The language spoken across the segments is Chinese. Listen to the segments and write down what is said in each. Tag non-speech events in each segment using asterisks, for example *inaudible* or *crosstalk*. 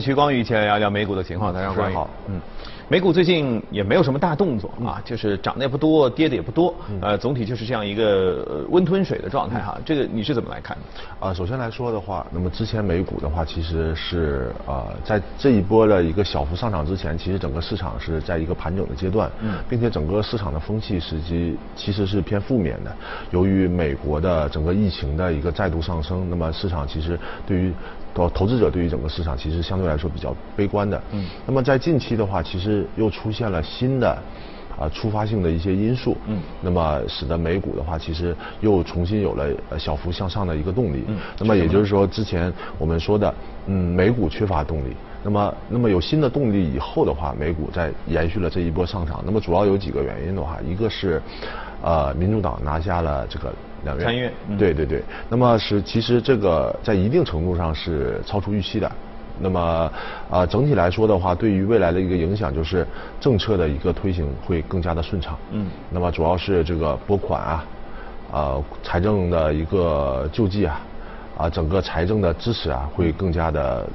徐光宇一起来聊聊美股的情况，大家好。嗯，美股最近也没有什么大动作啊，就是涨的也不多，跌的也不多，呃，总体就是这样一个温吞水的状态哈。这个你是怎么来看的？啊，首先来说的话，那么之前美股的话，其实是呃，在这一波的一个小幅上涨之前，其实整个市场是在一个盘整的阶段，嗯，并且整个市场的风气实际其实是偏负面的。由于美国的整个疫情的一个再度上升，那么市场其实对于投投资者对于整个市场其实相对来说比较悲观的。嗯。那么在近期的话，其实又出现了新的啊触发性的一些因素。嗯。那么使得美股的话，其实又重新有了小幅向上的一个动力。嗯。那么也就是说，之前我们说的，嗯，美股缺乏动力。那么，那么有新的动力以后的话，美股在延续了这一波上涨。那么主要有几个原因的话，一个是，呃，民主党拿下了这个。两参院，对对对，那么是其实这个在一定程度上是超出预期的。那么啊，整体来说的话，对于未来的一个影响就是政策的一个推行会更加的顺畅。嗯。那么主要是这个拨款啊，啊财政的一个救济啊，啊整个财政的支持啊会更加的。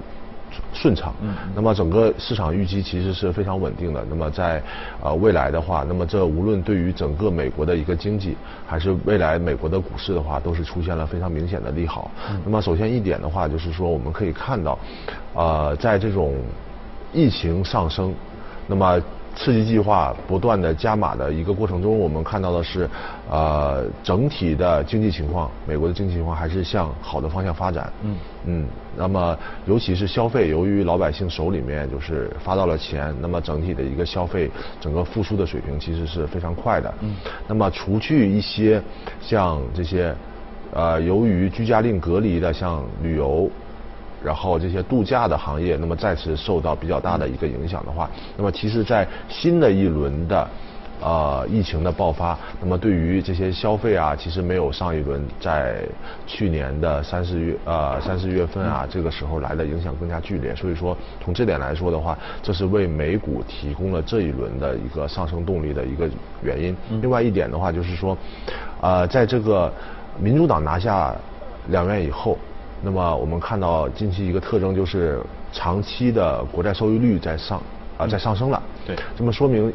顺畅，嗯，那么整个市场预期其实是非常稳定的。那么在呃未来的话，那么这无论对于整个美国的一个经济，还是未来美国的股市的话，都是出现了非常明显的利好。那么首先一点的话，就是说我们可以看到，呃，在这种疫情上升，那么。刺激计划不断的加码的一个过程中，我们看到的是，呃，整体的经济情况，美国的经济情况还是向好的方向发展。嗯嗯，那么尤其是消费，由于老百姓手里面就是发到了钱，那么整体的一个消费整个复苏的水平其实是非常快的。嗯，那么除去一些像这些，呃，由于居家令隔离的，像旅游。然后这些度假的行业，那么再次受到比较大的一个影响的话，那么其实，在新的一轮的呃疫情的爆发，那么对于这些消费啊，其实没有上一轮在去年的三四月呃三四月份啊这个时候来的影响更加剧烈。所以说，从这点来说的话，这是为美股提供了这一轮的一个上升动力的一个原因。另外一点的话，就是说，呃，在这个民主党拿下两院以后。那么我们看到近期一个特征就是长期的国债收益率在上啊在上升了。对。这么说明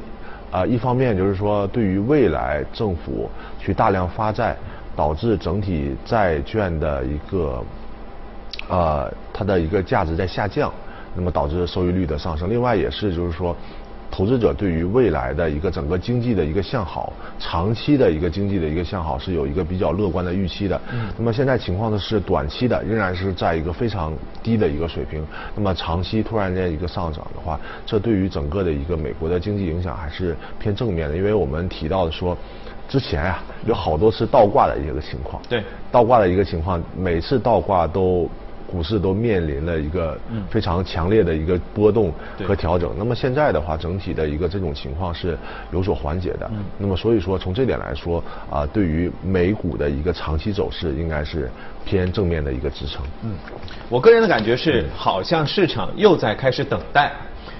啊一方面就是说对于未来政府去大量发债导致整体债券的一个呃它的一个价值在下降，那么导致收益率的上升。另外也是就是说。投资者对于未来的一个整个经济的一个向好，长期的一个经济的一个向好是有一个比较乐观的预期的。嗯。那么现在情况呢是短期的仍然是在一个非常低的一个水平。那么长期突然间一个上涨的话，这对于整个的一个美国的经济影响还是偏正面的。因为我们提到的说，之前啊有好多次倒挂的一个情况。对。倒挂的一个情况，每次倒挂都。股市都面临了一个非常强烈的一个波动和调整。那么现在的话，整体的一个这种情况是有所缓解的。那么所以说，从这点来说啊，对于美股的一个长期走势，应该是偏正面的一个支撑。嗯，我个人的感觉是，好像市场又在开始等待，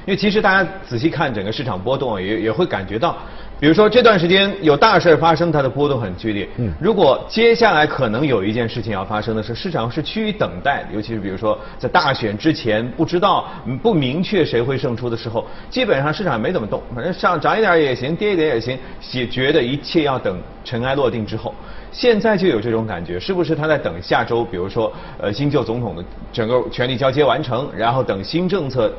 因为其实大家仔细看整个市场波动，也也会感觉到。比如说这段时间有大事发生，它的波动很剧烈。嗯，如果接下来可能有一件事情要发生的是，市场是趋于等待，尤其是比如说在大选之前不知道不明确谁会胜出的时候，基本上市场没怎么动，反正上涨一点也行，跌一点也行，也觉得一切要等尘埃落定之后。现在就有这种感觉，是不是他在等下周，比如说呃新旧总统的整个权力交接完成，然后等新政策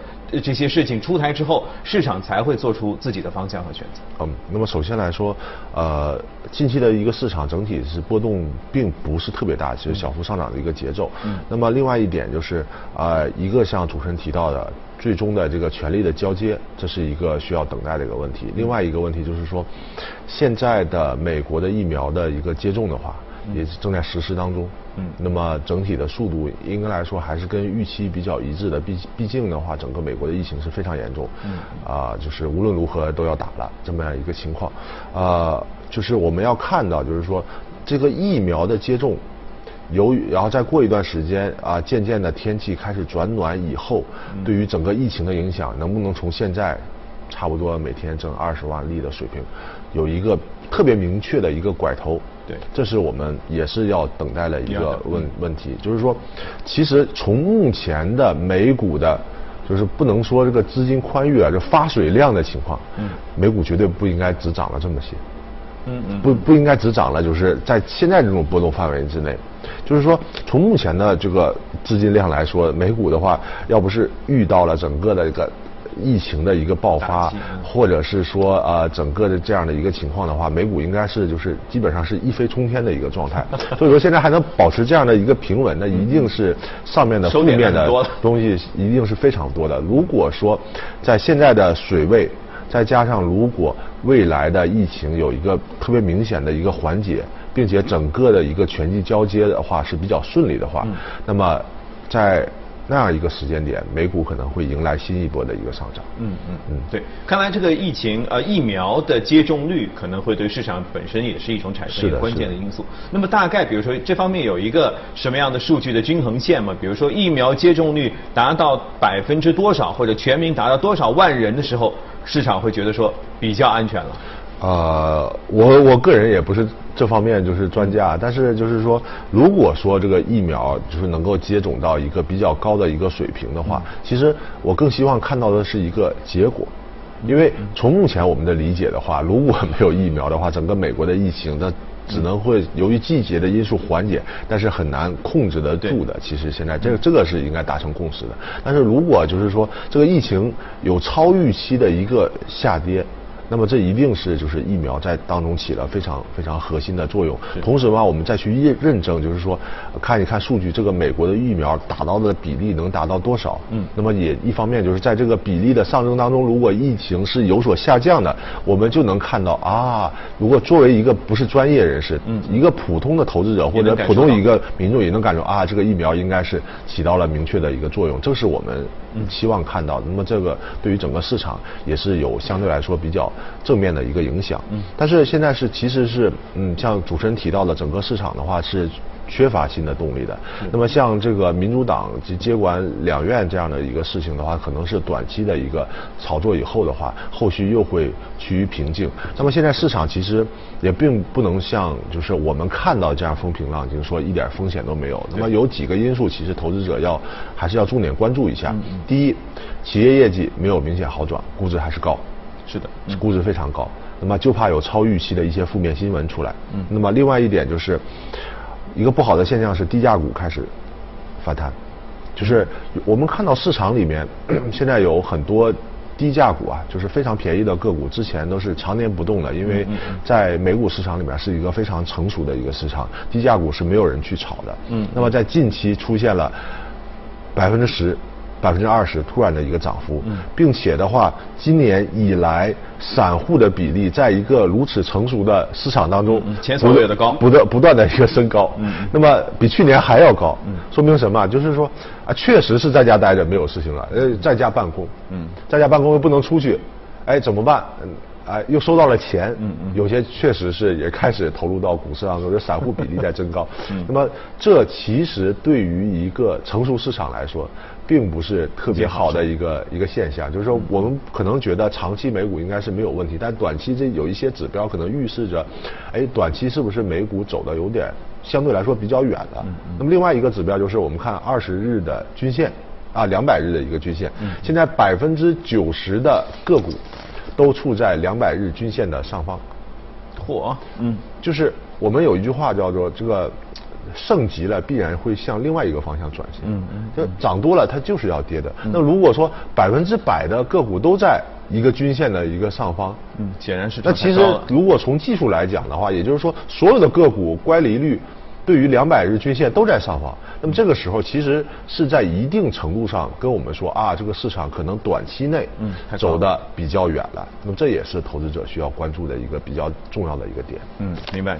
这些事情出台之后，市场才会做出自己的方向和选择。嗯，那么首先来说，呃，近期的一个市场整体是波动并不是特别大，其实小幅上涨的一个节奏。嗯。那么另外一点就是啊，一个像主持人提到的。最终的这个权力的交接，这是一个需要等待的一个问题。另外一个问题就是说，现在的美国的疫苗的一个接种的话，也正在实施当中。嗯。那么整体的速度应该来说还是跟预期比较一致的。毕毕竟的话，整个美国的疫情是非常严重。嗯。啊，就是无论如何都要打了这么样一个情况。啊，就是我们要看到，就是说这个疫苗的接种。由于，然后再过一段时间啊，渐渐的天气开始转暖以后，对于整个疫情的影响，能不能从现在差不多每天挣二十万例的水平，有一个特别明确的一个拐头？对，这是我们也是要等待的一个问问题。就是说，其实从目前的美股的就是不能说这个资金宽裕啊，就发水量的情况，嗯，美股绝对不应该只涨了这么些，嗯嗯，不不应该只涨了，就是在现在这种波动范围之内，就是说从目前的这个资金量来说，美股的话，要不是遇到了整个的一个。疫情的一个爆发，或者是说呃整个的这样的一个情况的话，美股应该是就是基本上是一飞冲天的一个状态。*laughs* 所以说现在还能保持这样的一个平稳，那一定是上面的负面的东西一定是非常多的。如果说在现在的水位，再加上如果未来的疫情有一个特别明显的一个缓解，并且整个的一个全季交接的话是比较顺利的话，那么在。那样一个时间点，美股可能会迎来新一波的一个上涨。嗯嗯嗯，对，看来这个疫情呃疫苗的接种率可能会对市场本身也是一种产生一个关键的因素。那么大概比如说这方面有一个什么样的数据的均衡线吗？比如说疫苗接种率达到百分之多少，或者全民达到多少万人的时候，市场会觉得说比较安全了。呃，我我个人也不是这方面就是专家，但是就是说，如果说这个疫苗就是能够接种到一个比较高的一个水平的话，其实我更希望看到的是一个结果，因为从目前我们的理解的话，如果没有疫苗的话，整个美国的疫情那只能会由于季节的因素缓解，但是很难控制得住的。其实现在这个这个是应该达成共识的。但是如果就是说这个疫情有超预期的一个下跌。那么这一定是就是疫苗在当中起了非常非常核心的作用。同时的话，我们再去认认证，就是说看一看数据，这个美国的疫苗打到的比例能达到多少？嗯。那么也一方面就是在这个比例的上升当中，如果疫情是有所下降的，我们就能看到啊，如果作为一个不是专业人士，嗯，一个普通的投资者或者普通一个民众也能感受啊，这个疫苗应该是起到了明确的一个作用，这是我们希望看到。那么这个对于整个市场也是有相对来说比较。正面的一个影响，嗯，但是现在是其实是，嗯，像主持人提到的，整个市场的话是缺乏新的动力的。那么像这个民主党及接管两院这样的一个事情的话，可能是短期的一个炒作以后的话，后续又会趋于平静。那么现在市场其实也并不能像就是我们看到这样风平浪静，说一点风险都没有。那么有几个因素，其实投资者要还是要重点关注一下。第一，企业业绩没有明显好转，估值还是高。是的，估值非常高，那么就怕有超预期的一些负面新闻出来。嗯，那么另外一点就是，一个不好的现象是低价股开始反弹，就是我们看到市场里面 *clears throat* 现在有很多低价股啊，就是非常便宜的个股，之前都是常年不动的，因为在美股市场里面是一个非常成熟的一个市场，低价股是没有人去炒的。嗯，那么在近期出现了百分之十。百分之二十突然的一个涨幅，并且的话，今年以来散户的比例在一个如此成熟的市场当中，前所未有的高，不断不断的一个升高，那么比去年还要高，说明什么？就是说啊，确实是在家待着没有事情了，呃，在家办公，在家办公又不能出去，哎，怎么办？哎，又收到了钱，嗯嗯，有些确实是也开始投入到股市当中，这散户比例在增高。*laughs* 那么这其实对于一个成熟市场来说，并不是特别好的一个一个现象。就是说，我们可能觉得长期美股应该是没有问题，但短期这有一些指标可能预示着，哎，短期是不是美股走的有点相对来说比较远了？那么另外一个指标就是我们看二十日的均线，啊，两百日的一个均线，现在百分之九十的个股。都处在两百日均线的上方，嚯，嗯，就是我们有一句话叫做这个，盛极了必然会向另外一个方向转型，嗯嗯，就涨多了它就是要跌的。那如果说百分之百的个股都在一个均线的一个上方，嗯，显然是那其实如果从技术来讲的话，也就是说所有的个股乖离率。对于两百日均线都在上方，那么这个时候其实是在一定程度上跟我们说啊，这个市场可能短期内嗯走的比较远了，那么这也是投资者需要关注的一个比较重要的一个点。嗯，明白。